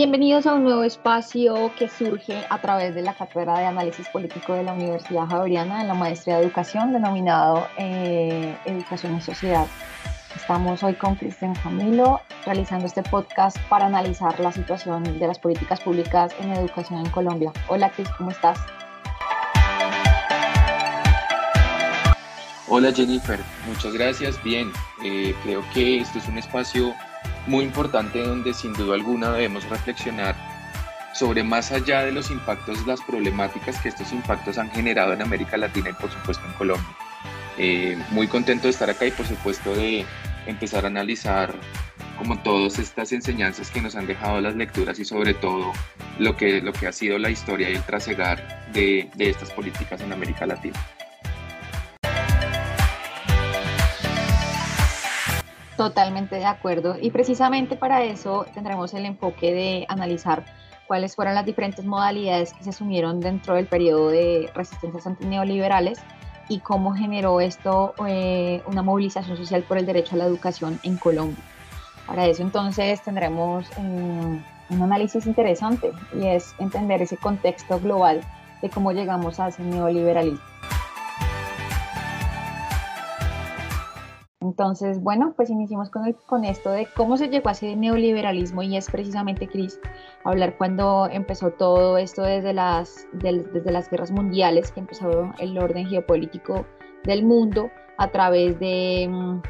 Bienvenidos a un nuevo espacio que surge a través de la Cátedra de Análisis Político de la Universidad Javeriana en la Maestría de Educación, denominado eh, Educación y Sociedad. Estamos hoy con Cristian Camilo realizando este podcast para analizar la situación de las políticas públicas en educación en Colombia. Hola Cris, ¿cómo estás? Hola Jennifer, muchas gracias. Bien, eh, creo que esto es un espacio muy importante donde sin duda alguna debemos reflexionar sobre más allá de los impactos, las problemáticas que estos impactos han generado en América Latina y por supuesto en Colombia. Eh, muy contento de estar acá y por supuesto de empezar a analizar como todas estas enseñanzas que nos han dejado las lecturas y sobre todo lo que, lo que ha sido la historia y el trasegar de, de estas políticas en América Latina. Totalmente de acuerdo. Y precisamente para eso tendremos el enfoque de analizar cuáles fueron las diferentes modalidades que se asumieron dentro del periodo de resistencias antineoliberales y cómo generó esto eh, una movilización social por el derecho a la educación en Colombia. Para eso entonces tendremos eh, un análisis interesante y es entender ese contexto global de cómo llegamos a ese neoliberalismo. Entonces, bueno, pues iniciamos con, con esto de cómo se llegó a ese neoliberalismo y es precisamente, Cris, hablar cuando empezó todo esto desde las, desde las guerras mundiales, que empezó el orden geopolítico del mundo a través de, mm,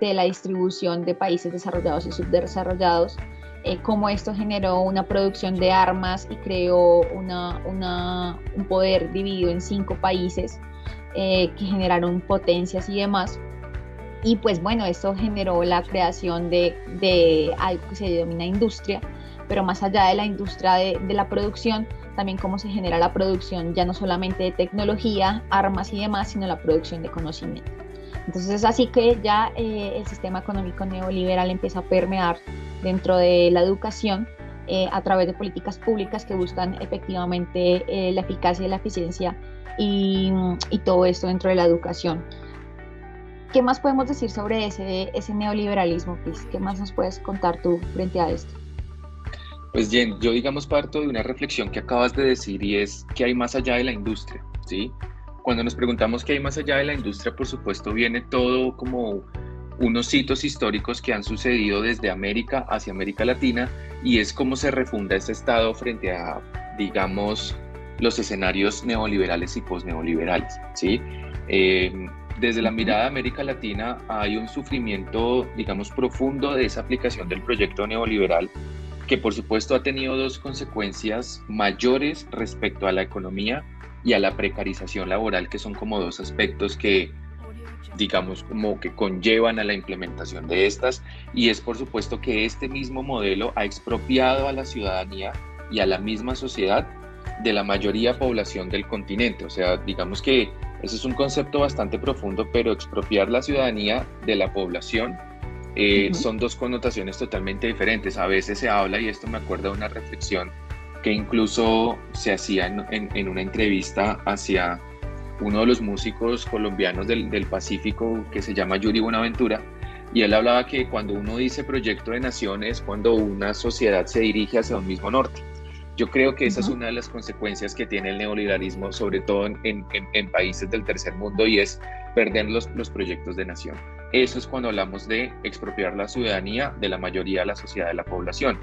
de la distribución de países desarrollados y subdesarrollados, eh, cómo esto generó una producción de armas y creó una, una, un poder dividido en cinco países eh, que generaron potencias y demás y pues bueno, esto generó la creación de, de algo que se denomina industria, pero más allá de la industria de, de, la producción, también cómo se genera la producción ya no solamente de tecnología, armas y demás, sino la producción de conocimiento. Entonces es así que ya eh, el sistema económico neoliberal empieza a permear dentro de la educación eh, a través de políticas públicas que buscan efectivamente eh, la eficacia y la eficiencia y, y todo esto dentro de la educación. ¿Qué más podemos decir sobre ese, ese neoliberalismo, Chris? ¿Qué más nos puedes contar tú frente a esto? Pues Jen, yo digamos parto de una reflexión que acabas de decir y es que hay más allá de la industria, ¿sí? Cuando nos preguntamos qué hay más allá de la industria, por supuesto viene todo como unos hitos históricos que han sucedido desde América hacia América Latina y es cómo se refunda ese Estado frente a, digamos, los escenarios neoliberales y posneoliberales, ¿sí? Eh, desde la mirada de América Latina hay un sufrimiento, digamos, profundo de esa aplicación del proyecto neoliberal que por supuesto ha tenido dos consecuencias mayores respecto a la economía y a la precarización laboral, que son como dos aspectos que, digamos, como que conllevan a la implementación de estas. Y es por supuesto que este mismo modelo ha expropiado a la ciudadanía y a la misma sociedad de la mayoría población del continente. O sea, digamos que ese es un concepto bastante profundo, pero expropiar la ciudadanía de la población eh, son dos connotaciones totalmente diferentes. A veces se habla, y esto me acuerda de una reflexión que incluso se hacía en, una entrevista hacia uno de los músicos colombianos del, del, Pacífico que se llama Yuri Buenaventura, y él hablaba que cuando uno dice proyecto de naciones, cuando una sociedad se dirige hacia un mismo norte. Yo creo que esa es una de las consecuencias que tiene el neoliberalismo, sobre todo en, países del tercer mundo, y es perder los, los proyectos de nación. Eso es cuando hablamos de expropiar la ciudadanía de la mayoría de la sociedad, de la población.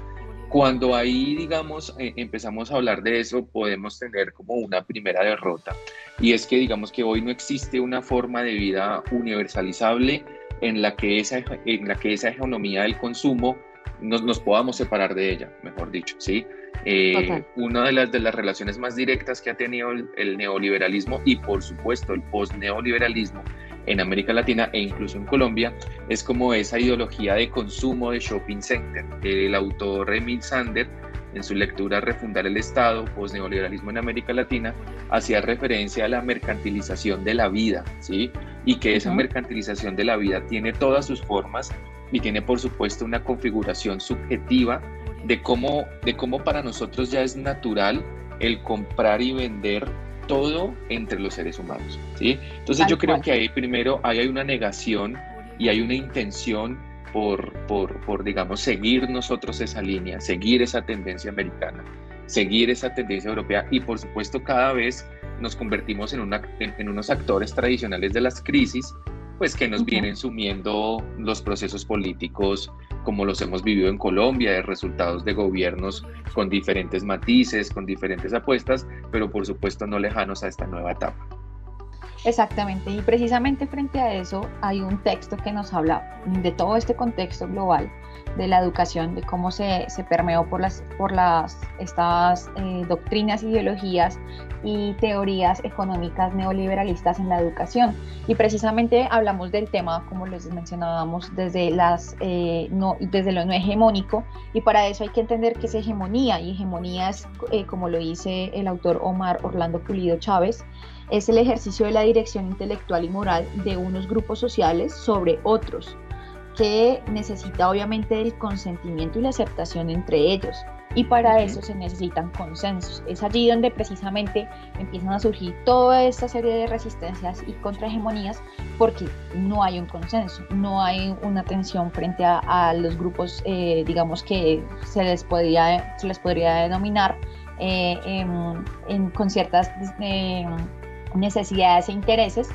Cuando ahí, digamos, eh, empezamos a hablar de eso, podemos tener como una primera derrota. Y es que, digamos, que hoy no existe una forma de vida universalizable en la que esa, en la que esa economía del consumo nos, nos podamos separar de ella, mejor dicho, ¿sí? Eh, una de las, de las relaciones más directas que ha tenido el, neoliberalismo y por supuesto el post-neoliberalismo en América Latina e incluso en Colombia es como esa ideología de consumo de shopping center. El autor Emil Sander en su lectura Refundar el Estado, post-neoliberalismo en América Latina, hacía referencia a la mercantilización de la vida, ¿sí? Y que esa mercantilización de la vida tiene todas sus formas y tiene por supuesto una configuración subjetiva de cómo, de cómo para nosotros ya es natural el comprar y vender todo entre los seres humanos. ¿sí? Entonces yo creo que ahí primero hay una negación y hay una intención por, por, por, digamos, seguir nosotros esa línea, seguir esa tendencia americana, seguir esa tendencia europea y por supuesto cada vez nos convertimos en, una, en, unos actores tradicionales de las crisis, pues que nos vienen sumiendo los procesos políticos como los hemos vivido en Colombia, de resultados de gobiernos con diferentes matices, con diferentes apuestas, pero por supuesto no lejanos a esta nueva etapa. Exactamente, y precisamente frente a eso hay un texto que nos habla de todo este contexto global de la educación, de cómo se, se permeó por las, por las estas eh, doctrinas, ideologías y teorías económicas neoliberalistas en la educación. Y precisamente hablamos del tema, como les mencionábamos, desde, las, eh, no, desde lo no hegemónico, y para eso hay que entender qué es hegemonía, y hegemonía es, eh, como lo dice el autor Omar Orlando Pulido Chávez, es el ejercicio de la dirección intelectual y moral de unos grupos sociales sobre otros, que necesita obviamente el consentimiento y la aceptación entre ellos. Y para eso se necesitan consensos. Es allí donde precisamente empiezan a surgir toda esta serie de resistencias y contrahegemonías porque no hay un consenso, no hay una atención frente a, los grupos, eh, digamos que se les podría, se les podría denominar eh, con ciertas eh, necesidades e intereses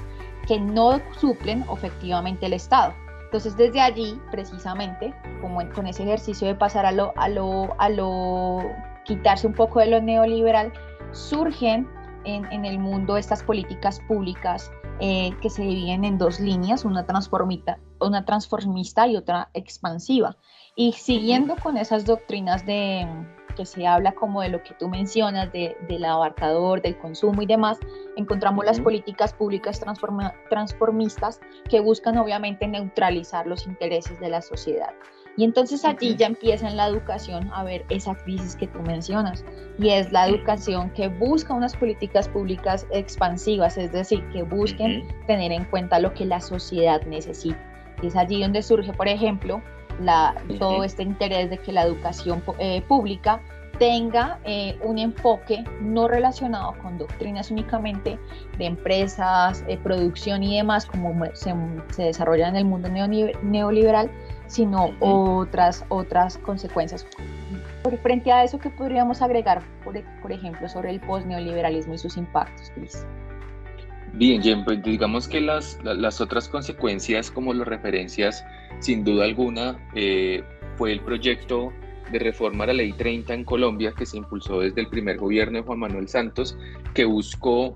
que no suplen efectivamente el Estado. Entonces desde allí, precisamente, como con ese ejercicio de pasar a lo, a lo, a lo quitarse un poco de lo neoliberal, surgen en, el mundo estas políticas públicas eh, que se dividen en dos líneas, una, transformista, una transformista y otra expansiva. Y siguiendo con esas doctrinas de, que se habla como de lo que tú mencionas, de, del abarcador, del consumo y demás, encontramos las políticas públicas transformistas que buscan obviamente neutralizar los intereses de la sociedad. Y entonces allí ya empieza en la educación a ver esa crisis que tú mencionas. Y es la educación que busca unas políticas públicas expansivas, es decir, que busquen tener en cuenta lo que la sociedad necesita. Y es allí donde surge, por ejemplo, todo este interés de que la educación eh, pública tenga eh, un enfoque no relacionado con doctrinas únicamente de empresas, eh, producción y demás, como se, se, desarrolla en el mundo neoliberal, sino otras, otras consecuencias. Por frente a eso, ¿qué podríamos agregar, por, por ejemplo, sobre el post-neoliberalismo y sus impactos, Cris? Bien, pues digamos que las, las otras consecuencias, como las referencias, sin duda alguna, eh, fue el proyecto de reforma a la Ley 30 en Colombia, que se impulsó desde el primer gobierno de Juan Manuel Santos, que buscó,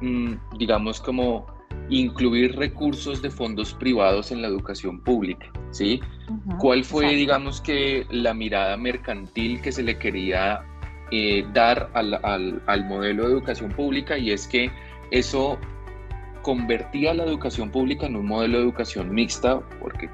mm, digamos, como incluir recursos de fondos privados en la educación pública, ¿sí? ¿Cuál fue, digamos, que la mirada mercantil que se le quería eh, dar al, al, al modelo de educación pública? Y es que eso convertía la educación pública en un modelo de educación mixta, porque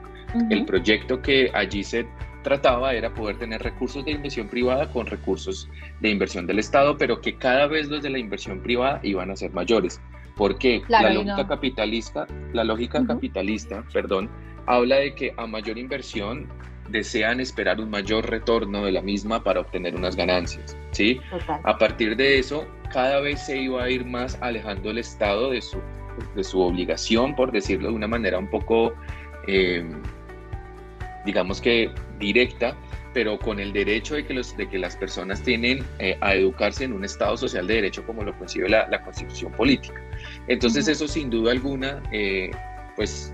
el proyecto que allí se trataba era poder tener recursos de inversión privada con recursos de inversión del Estado, pero que cada vez los de la inversión privada iban a ser mayores. Porque la lógica capitalista, la lógica capitalista, perdón, habla de que a mayor inversión desean esperar un mayor retorno de la misma para obtener unas ganancias, ¿sí? A partir de eso, cada vez se iba a ir más alejando el Estado de su, de su obligación, por decirlo de una manera un poco, eh, digamos que directa, pero con el derecho de que, los, de que las personas tienen eh, a educarse en un Estado social de derecho como lo concibe la, la Constitución política. Entonces eso sin duda alguna, eh, pues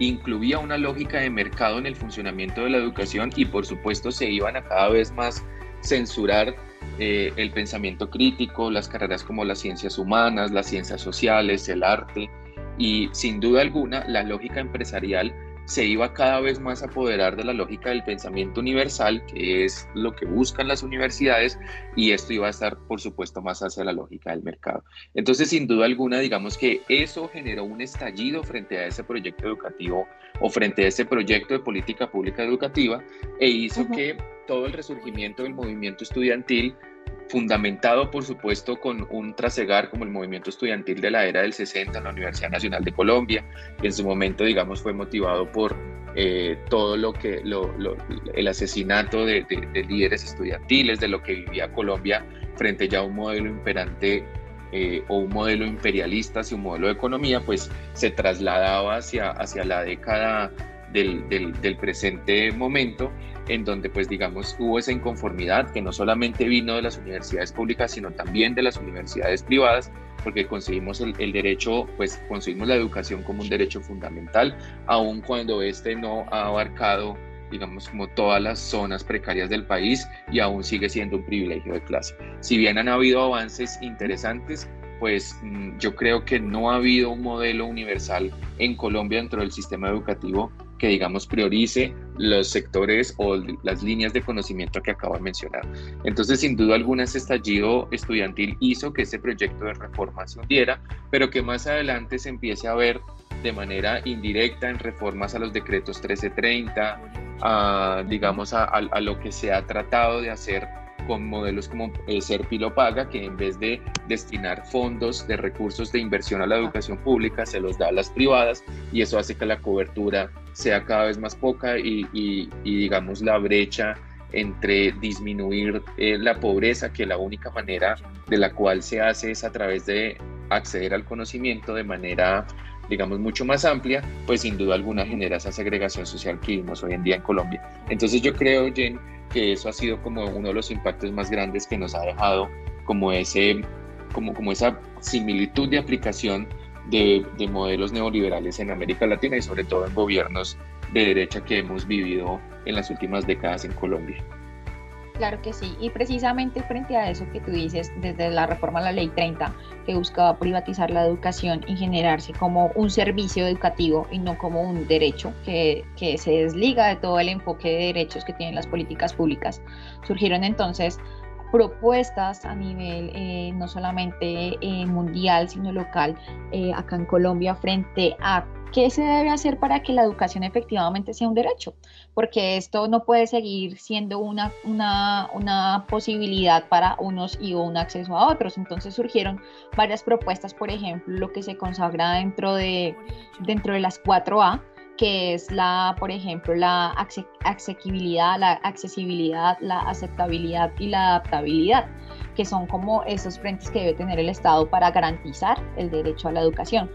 incluía una lógica de mercado en el funcionamiento de la educación y por supuesto se iban a cada vez más censurar eh, el pensamiento crítico, las carreras como las ciencias humanas, las ciencias sociales, el arte. Y sin duda alguna la lógica empresarial se iba cada vez más a apoderar de la lógica del pensamiento universal, que es lo que buscan las universidades, y esto iba a estar, por supuesto, más hacia la lógica del mercado. Entonces, sin duda alguna, digamos que eso generó un estallido frente a ese proyecto educativo o frente a ese proyecto de política pública educativa e hizo que todo el resurgimiento del movimiento estudiantil fundamentado por supuesto con un trasegar como el movimiento estudiantil de la era del 60 en la Universidad Nacional de Colombia, que en su momento, digamos, fue motivado por eh, todo lo que, el asesinato de, líderes estudiantiles, de lo que vivía Colombia frente ya a un modelo imperante eh, o un modelo imperialista hacia un modelo de economía, pues se trasladaba hacia, hacia la década del, presente momento, en donde pues digamos hubo esa inconformidad que no solamente vino de las universidades públicas, sino también de las universidades privadas, porque conseguimos el, derecho, pues conseguimos la educación como un derecho fundamental, aun cuando este no ha abarcado digamos, como todas las zonas precarias del país y aún sigue siendo un privilegio de clase. Si bien han habido avances interesantes, pues mm, yo creo que no ha habido un modelo universal en Colombia dentro del sistema educativo que digamos priorice los sectores o las líneas de conocimiento que acabo de mencionar. Entonces, sin duda alguna, ese estallido estudiantil hizo que ese proyecto de reforma se hundiera, pero que más adelante se empiece a ver de manera indirecta en reformas a los decretos 1330, digamos a, a lo que se ha tratado de hacer con modelos como eh, Serpilo Paga, que en vez de destinar fondos de recursos de inversión a la educación pública, se los da a las privadas y eso hace que la cobertura sea cada vez más poca y, digamos la brecha entre disminuir eh, la pobreza, que la única manera de la cual se hace es a través de acceder al conocimiento de manera digamos, mucho más amplia, pues sin duda alguna genera esa segregación social que vivimos hoy en día en Colombia. Entonces yo creo, Jen, que eso ha sido como uno de los impactos más grandes que nos ha dejado como, ese, como, como esa similitud de aplicación de, de modelos neoliberales en América Latina y sobre todo en gobiernos de derecha que hemos vivido en las últimas décadas en Colombia. Claro que sí, y precisamente frente a eso que tú dices, desde la reforma a la ley 30, que buscaba privatizar la educación y generarse como un servicio educativo y no como un derecho que, que se desliga de todo el enfoque de derechos que tienen las políticas públicas, surgieron entonces propuestas a nivel eh, no solamente eh, mundial, sino local, eh, acá en Colombia, frente a ¿Qué se debe hacer para que la educación efectivamente sea un derecho? Porque esto no puede seguir siendo una, una, posibilidad para unos y un acceso a otros. Entonces surgieron varias propuestas, por ejemplo, lo que se consagra dentro de, dentro de las 4A, que es la, por ejemplo, la accesibilidad, la accesibilidad, la aceptabilidad y la adaptabilidad, que son como esos frentes que debe tener el Estado para garantizar el derecho a la educación.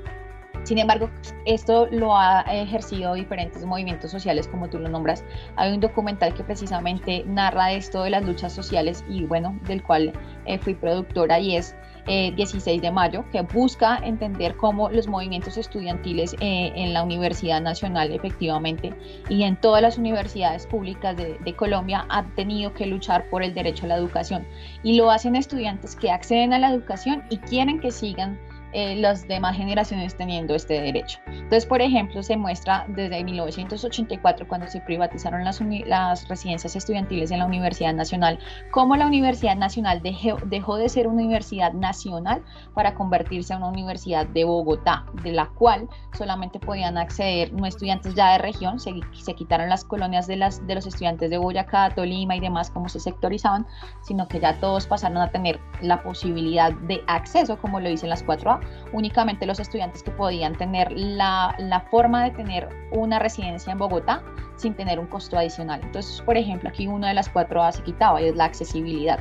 Sin embargo, esto lo ha ejercido diferentes movimientos sociales, como tú lo nombras. Hay un documental que precisamente narra esto de las luchas sociales y bueno, del cual eh, fui productora y es 16 eh, de mayo, que busca entender cómo los movimientos estudiantiles eh, en la Universidad Nacional efectivamente y en todas las universidades públicas de, de, Colombia han tenido que luchar por el derecho a la educación. Y lo hacen estudiantes que acceden a la educación y quieren que sigan eh, las demás generaciones teniendo este derecho. Entonces, por ejemplo, se muestra desde 1984, cuando se privatizaron las, las residencias estudiantiles en la Universidad Nacional, cómo la Universidad Nacional dejó, dejó de ser una universidad nacional para convertirse en una universidad de Bogotá, de la cual solamente podían acceder no estudiantes ya de región, se, se quitaron las colonias de, las, de los estudiantes de Boyacá, Tolima y demás, como se sectorizaban, sino que ya todos pasaron a tener la posibilidad de acceso, como lo dicen las 4A, únicamente los estudiantes que podían tener la, la, forma de tener una residencia en Bogotá sin tener un costo adicional. Entonces, por ejemplo, aquí una de las cuatro A se quitaba y es la accesibilidad.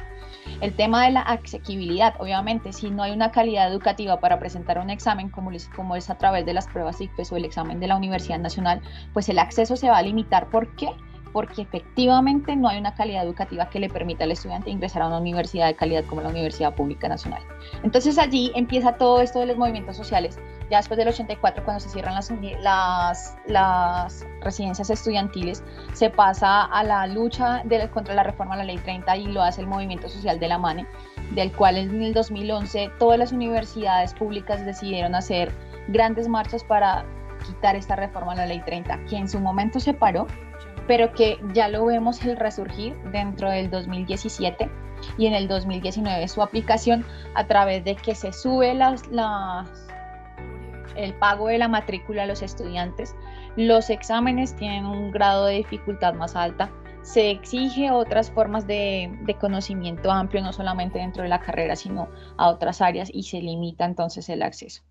El tema de la accesibilidad, obviamente, si no hay una calidad educativa para presentar un examen como, como es a través de las pruebas ICFES o el examen de la Universidad Nacional, pues el acceso se va a limitar. ¿Por qué? Porque efectivamente no hay una calidad educativa que le permita al estudiante ingresar a una universidad de calidad como la Universidad Pública Nacional. Entonces allí empieza todo esto de los movimientos sociales. Ya después del 84, cuando se cierran las, las, las residencias estudiantiles, se pasa a la lucha de, contra la reforma a la Ley 30 y lo hace el movimiento social de la MANE, del cual en el 2011 todas las universidades públicas decidieron hacer grandes marchas para quitar esta reforma a la Ley 30, que en su momento se paró, pero que ya lo vemos el resurgir dentro del 2017 y en el 2019 su aplicación a través de que se sube las, el pago de la matrícula a los estudiantes, los exámenes tienen un grado de dificultad más alta, se exige otras formas de, de, conocimiento amplio, no solamente dentro de la carrera, sino a otras áreas y se limita entonces el acceso.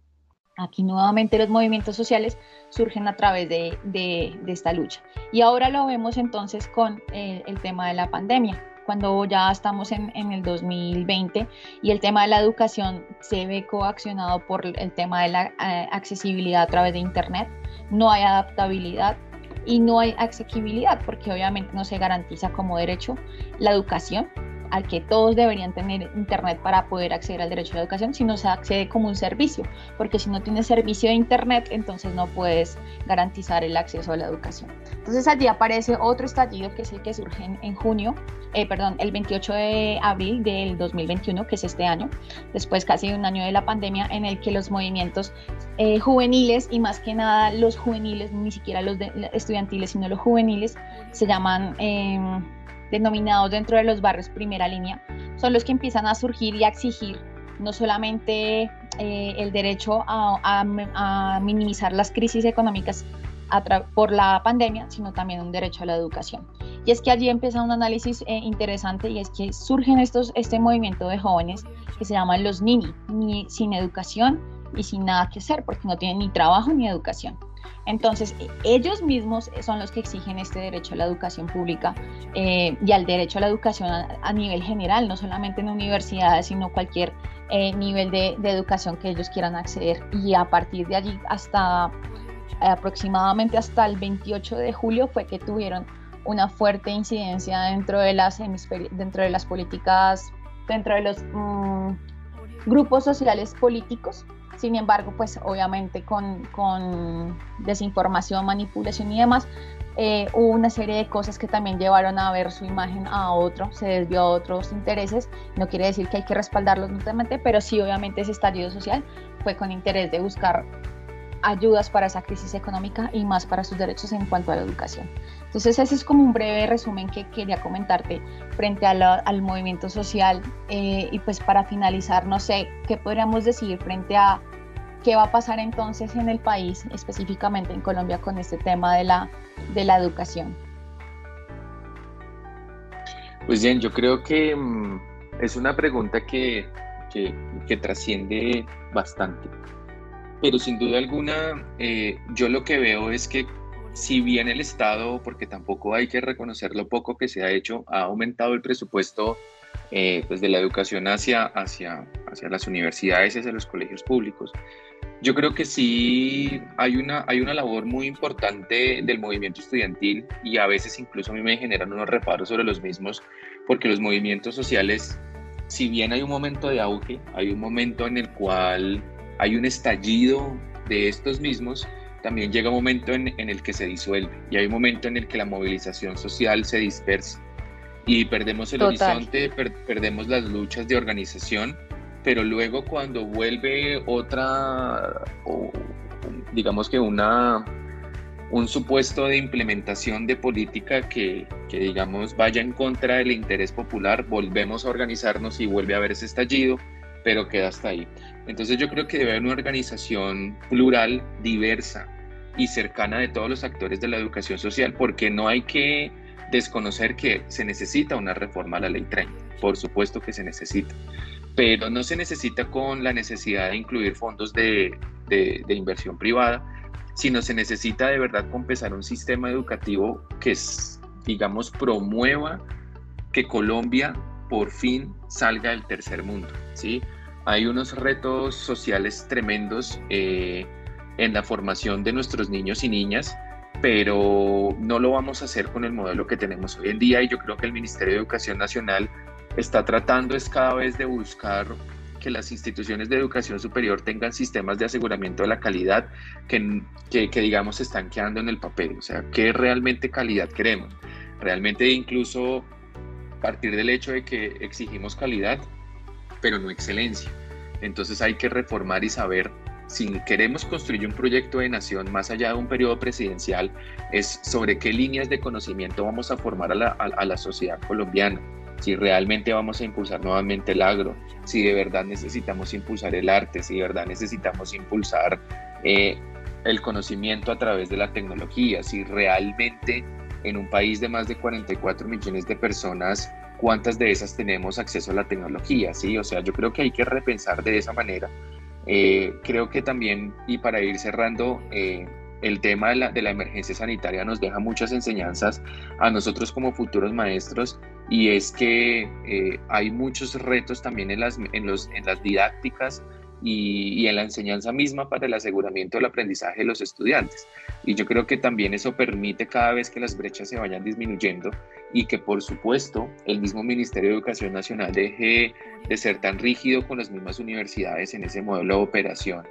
Aquí nuevamente los movimientos sociales surgen a través de, esta lucha. Y ahora lo vemos entonces con eh, el tema de la pandemia, cuando ya estamos en, el 2020 y el tema de la educación se ve coaccionado por el tema de la eh, accesibilidad a través de Internet. No hay adaptabilidad, y no hay asequibilidad porque obviamente no se garantiza como derecho la educación al que todos deberían tener Internet para poder acceder al derecho a la educación, sino se accede como un servicio, porque si no tienes servicio de Internet, entonces no puedes garantizar el acceso a la educación. Entonces allí aparece otro estallido que es el que surge en, junio, eh, perdón, el 28 de abril del 2021, que es este año, después casi de un año de la pandemia, en el que los movimientos eh, juveniles y más que nada los juveniles, ni siquiera los estudiantiles, sino los juveniles, se llaman... Em, denominados dentro de los barrios primera línea, son los que empiezan a surgir y a exigir no solamente eh, el derecho a, minimizar las crisis económicas por la pandemia, sino también un derecho a la educación. Y es que allí empieza un análisis eh, interesante y es que surgen estos, este movimiento de jóvenes que se llaman los NINI, ni sin educación y sin nada que hacer, porque no tienen ni trabajo ni educación. Entonces, ellos mismos son los que exigen este derecho a la educación pública eh, y al derecho a la educación a, nivel general, no solamente en universidades, sino cualquier eh, nivel de, educación que ellos quieran acceder. Y a partir de allí, hasta aproximadamente hasta el 28 de julio, fue que tuvieron una fuerte incidencia dentro de las, dentro de las políticas, dentro de los mm, grupos sociales políticos sin embargo, pues obviamente con, con desinformación, manipulación y demás, eh, hubo una serie de cosas que también llevaron a ver su imagen a otro, se desvió a otros intereses. No quiere decir que hay que respaldarlos mutuamente, pero sí obviamente ese estallido social fue con interés de buscar ayudas para esa crisis económica y más para sus derechos en cuanto a la educación. Entonces ese es como un breve resumen que quería comentarte frente al movimiento social eh, y pues para finalizar, no sé, ¿qué podríamos decir frente a qué va a pasar entonces en el país, específicamente en Colombia, con este tema de la, de la educación? Pues bien, yo creo que mm, es una pregunta que, que, que, trasciende bastante. Pero sin duda alguna, eh, yo lo que veo es que si bien el Estado, porque tampoco hay que reconocer lo poco que se ha hecho, ha aumentado el presupuesto eh, pues de la educación hacia, hacia, hacia las universidades y hacia los colegios públicos, yo creo que sí hay una, hay una labor muy importante del movimiento estudiantil y a veces incluso a mí me generan unos reparos sobre los mismos, porque los movimientos sociales, si bien hay un momento de auge, hay un momento en el cual hay un estallido de estos mismos, también llega un momento en, el que se disuelve y hay un momento en el que la movilización social se dispersa y perdemos el horizonte, perdemos las luchas de organización, pero luego cuando vuelve otra, digamos que una, un supuesto de implementación de política que, que, digamos vaya en contra del interés popular, volvemos a organizarnos y vuelve a haber ese estallido, pero queda hasta ahí. Entonces yo creo que debe haber una organización plural, diversa, y cercana de todos los actores de la educación social, porque no hay que desconocer que se necesita una reforma a la ley 30, por supuesto que se necesita, pero no se necesita con la necesidad de incluir fondos de, inversión privada, sino se necesita de verdad compensar un sistema educativo que, digamos, promueva que Colombia por fin salga del tercer mundo, ¿sí? Hay unos retos sociales tremendos. Eh, en la formación de nuestros niños y niñas, pero no lo vamos a hacer con el modelo que tenemos hoy en día y yo creo que el Ministerio de Educación Nacional está tratando es cada vez de buscar que las instituciones de educación superior tengan sistemas de aseguramiento de la calidad que, que, digamos están quedando en el papel, o sea, qué realmente calidad queremos. Realmente incluso partir del hecho de que exigimos calidad, pero no excelencia. Entonces hay que reformar y saber si queremos construir un proyecto de nación más allá de un periodo presidencial, es sobre qué líneas de conocimiento vamos a formar a la, sociedad colombiana, si realmente vamos a impulsar nuevamente el agro, si de verdad necesitamos impulsar el arte, si de verdad necesitamos impulsar eh, el conocimiento a través de la tecnología, si realmente en un país de más de 44 millones de personas, cuántas de esas tenemos acceso a la tecnología, ¿sí? O sea, yo creo que hay que repensar de esa manera eh, creo que también, y para ir cerrando, eh, el tema de la, emergencia sanitaria nos deja muchas enseñanzas a nosotros como futuros maestros y es que eh, hay muchos retos también en las, en, los, en las didácticas y, en la enseñanza misma para el aseguramiento del aprendizaje de los estudiantes. Y yo creo que también eso permite cada vez que las brechas se vayan disminuyendo y que por supuesto el mismo Ministerio de Educación Nacional deje de ser tan rígido con las mismas universidades en ese modelo de operación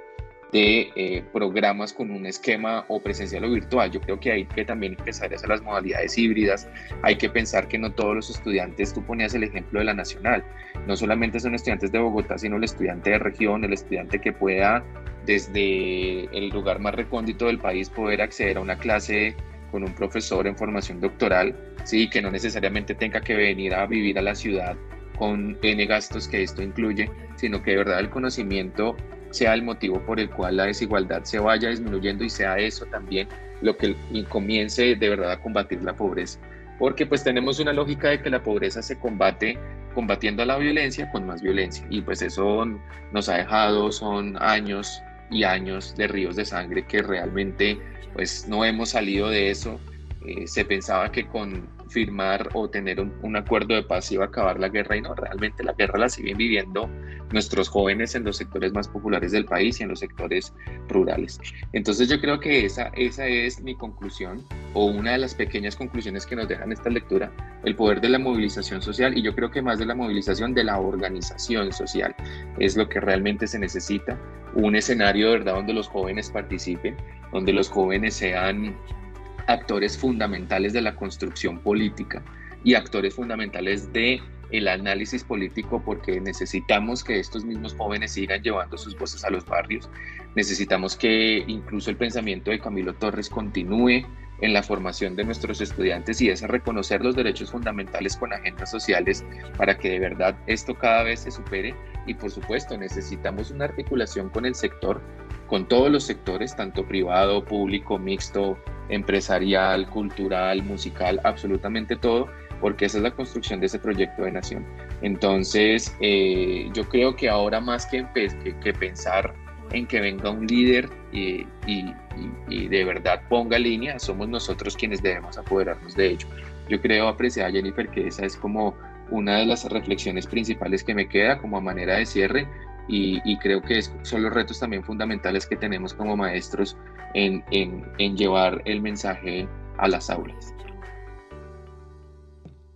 de eh, programas con un esquema o presencial o virtual. Yo creo que hay que también empezar a hacer las modalidades híbridas. Hay que pensar que no todos los estudiantes, tú ponías el ejemplo de la nacional, no solamente son estudiantes de Bogotá, sino el estudiante de región, el estudiante que pueda desde el lugar más recóndito del país poder acceder a una clase con un profesor en formación doctoral, sí, que no necesariamente tenga que venir a vivir a la ciudad con N gastos que esto incluye, sino que de verdad el conocimiento sea el motivo por el cual la desigualdad se vaya disminuyendo y sea eso también lo que comience de verdad a combatir la pobreza. Porque pues tenemos una lógica de que la pobreza se combate combatiendo la violencia con más violencia y pues eso nos ha dejado, son años y años de ríos de sangre que realmente pues no hemos salido de eso. Eh, se pensaba que con firmar o tener un, acuerdo de paz iba a acabar la guerra y no, realmente la guerra la siguen viviendo nuestros jóvenes en los sectores más populares del país y en los sectores rurales. Entonces yo creo que esa, esa es mi conclusión o una de las pequeñas conclusiones que nos dejan esta lectura, el poder de la movilización social y yo creo que más de la movilización de la organización social es lo que realmente se necesita, un escenario de verdad donde los jóvenes participen, donde los jóvenes sean actores fundamentales de la construcción política y actores fundamentales de el análisis político porque necesitamos que estos mismos jóvenes sigan llevando sus voces a los barrios. Necesitamos que incluso el pensamiento de Camilo Torres continúe en la formación de nuestros estudiantes y es reconocer los derechos fundamentales con agendas sociales para que de verdad esto cada vez se supere y por supuesto necesitamos una articulación con el sector, con todos los sectores, tanto privado, público, mixto, empresarial, cultural, musical, absolutamente todo, porque esa es la construcción de ese proyecto de nación. Entonces, eh, yo creo que ahora más que, pensar en que venga un líder y, de verdad ponga línea, somos nosotros quienes debemos apoderarnos de ello. Yo creo, apreciar Jennifer, que esa es como una de las reflexiones principales que me queda como a manera de cierre y, creo que son los retos también fundamentales que tenemos como maestros en, llevar el mensaje a las aulas.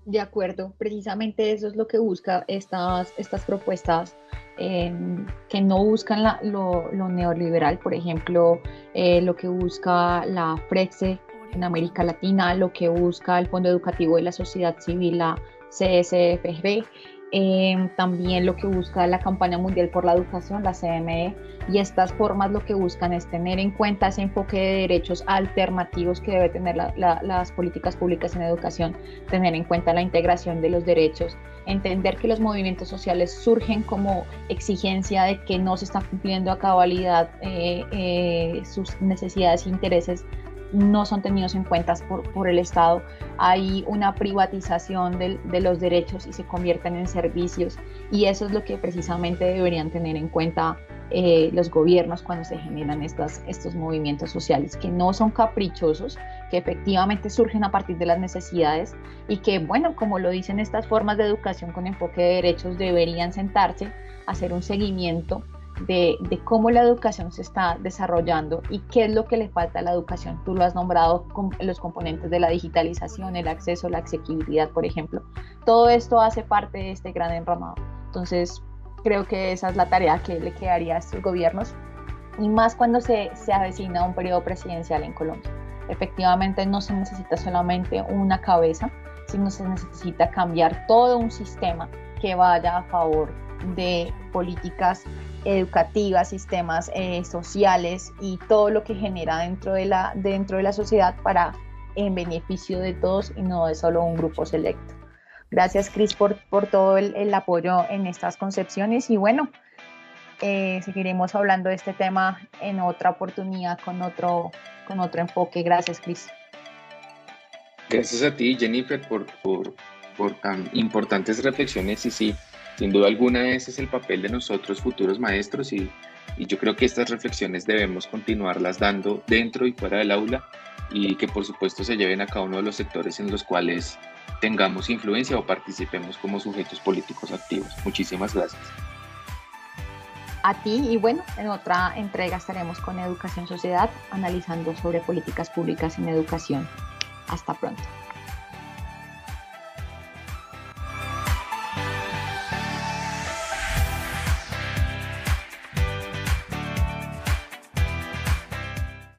De acuerdo, precisamente eso es lo que busca estas, estas propuestas em, que no buscan lo, neoliberal, por ejemplo, eh, lo que busca la FREXE en América Latina, lo que busca el Fondo Educativo de la Sociedad Civil, la CSFB, Em, también lo que busca la campaña mundial por la educación, la CME, y estas formas lo que buscan es tener en cuenta ese enfoque de derechos alternativos que debe tener las políticas públicas en educación, tener en cuenta la integración de los derechos, entender que los movimientos sociales surgen como exigencia de que no se está cumpliendo a cabalidad eh, eh, sus necesidades e intereses no son tenidos en cuenta por, el Estado. Hay una privatización de, los derechos y se convierten en servicios y eso es lo que precisamente deberían tener en cuenta eh, los gobiernos cuando se generan estas, estos movimientos sociales, que no son caprichosos, que efectivamente surgen a partir de las necesidades y que, bueno, como lo dicen estas formas de educación con enfoque de derechos, deberían sentarse, hacer un seguimiento de, cómo la educación se está desarrollando y qué es lo que le falta a la educación. Tú lo has nombrado con los componentes de la digitalización, el acceso, la asequibilidad, por ejemplo. Todo esto hace parte de este gran enramado. Entonces, creo que esa es la tarea que le quedaría a estos gobiernos y más cuando se, se avecina un periodo presidencial en Colombia. Efectivamente, no se necesita solamente una cabeza, sino se necesita cambiar todo un sistema que vaya a favor de políticas educativas, sistemas eh, sociales y todo lo que genera dentro de, la, dentro de la sociedad para en beneficio de todos y no de solo un grupo selecto. Gracias, Cris, por, por todo el, apoyo en estas concepciones y bueno, eh, seguiremos hablando de este tema en otra oportunidad con otro, con otro enfoque. Gracias, Cris. Gracias a ti, Jennifer, por, por, por tan importantes reflexiones y sí, sin duda alguna ese es el papel de nosotros futuros maestros y, yo creo que estas reflexiones debemos continuarlas dando dentro y fuera del aula y que por supuesto se lleven a cada uno de los sectores en los cuales tengamos influencia o participemos como sujetos políticos activos. Muchísimas gracias. a ti y bueno, en otra entrega estaremos con Educación Sociedad analizando sobre políticas públicas en educación. Hasta pronto.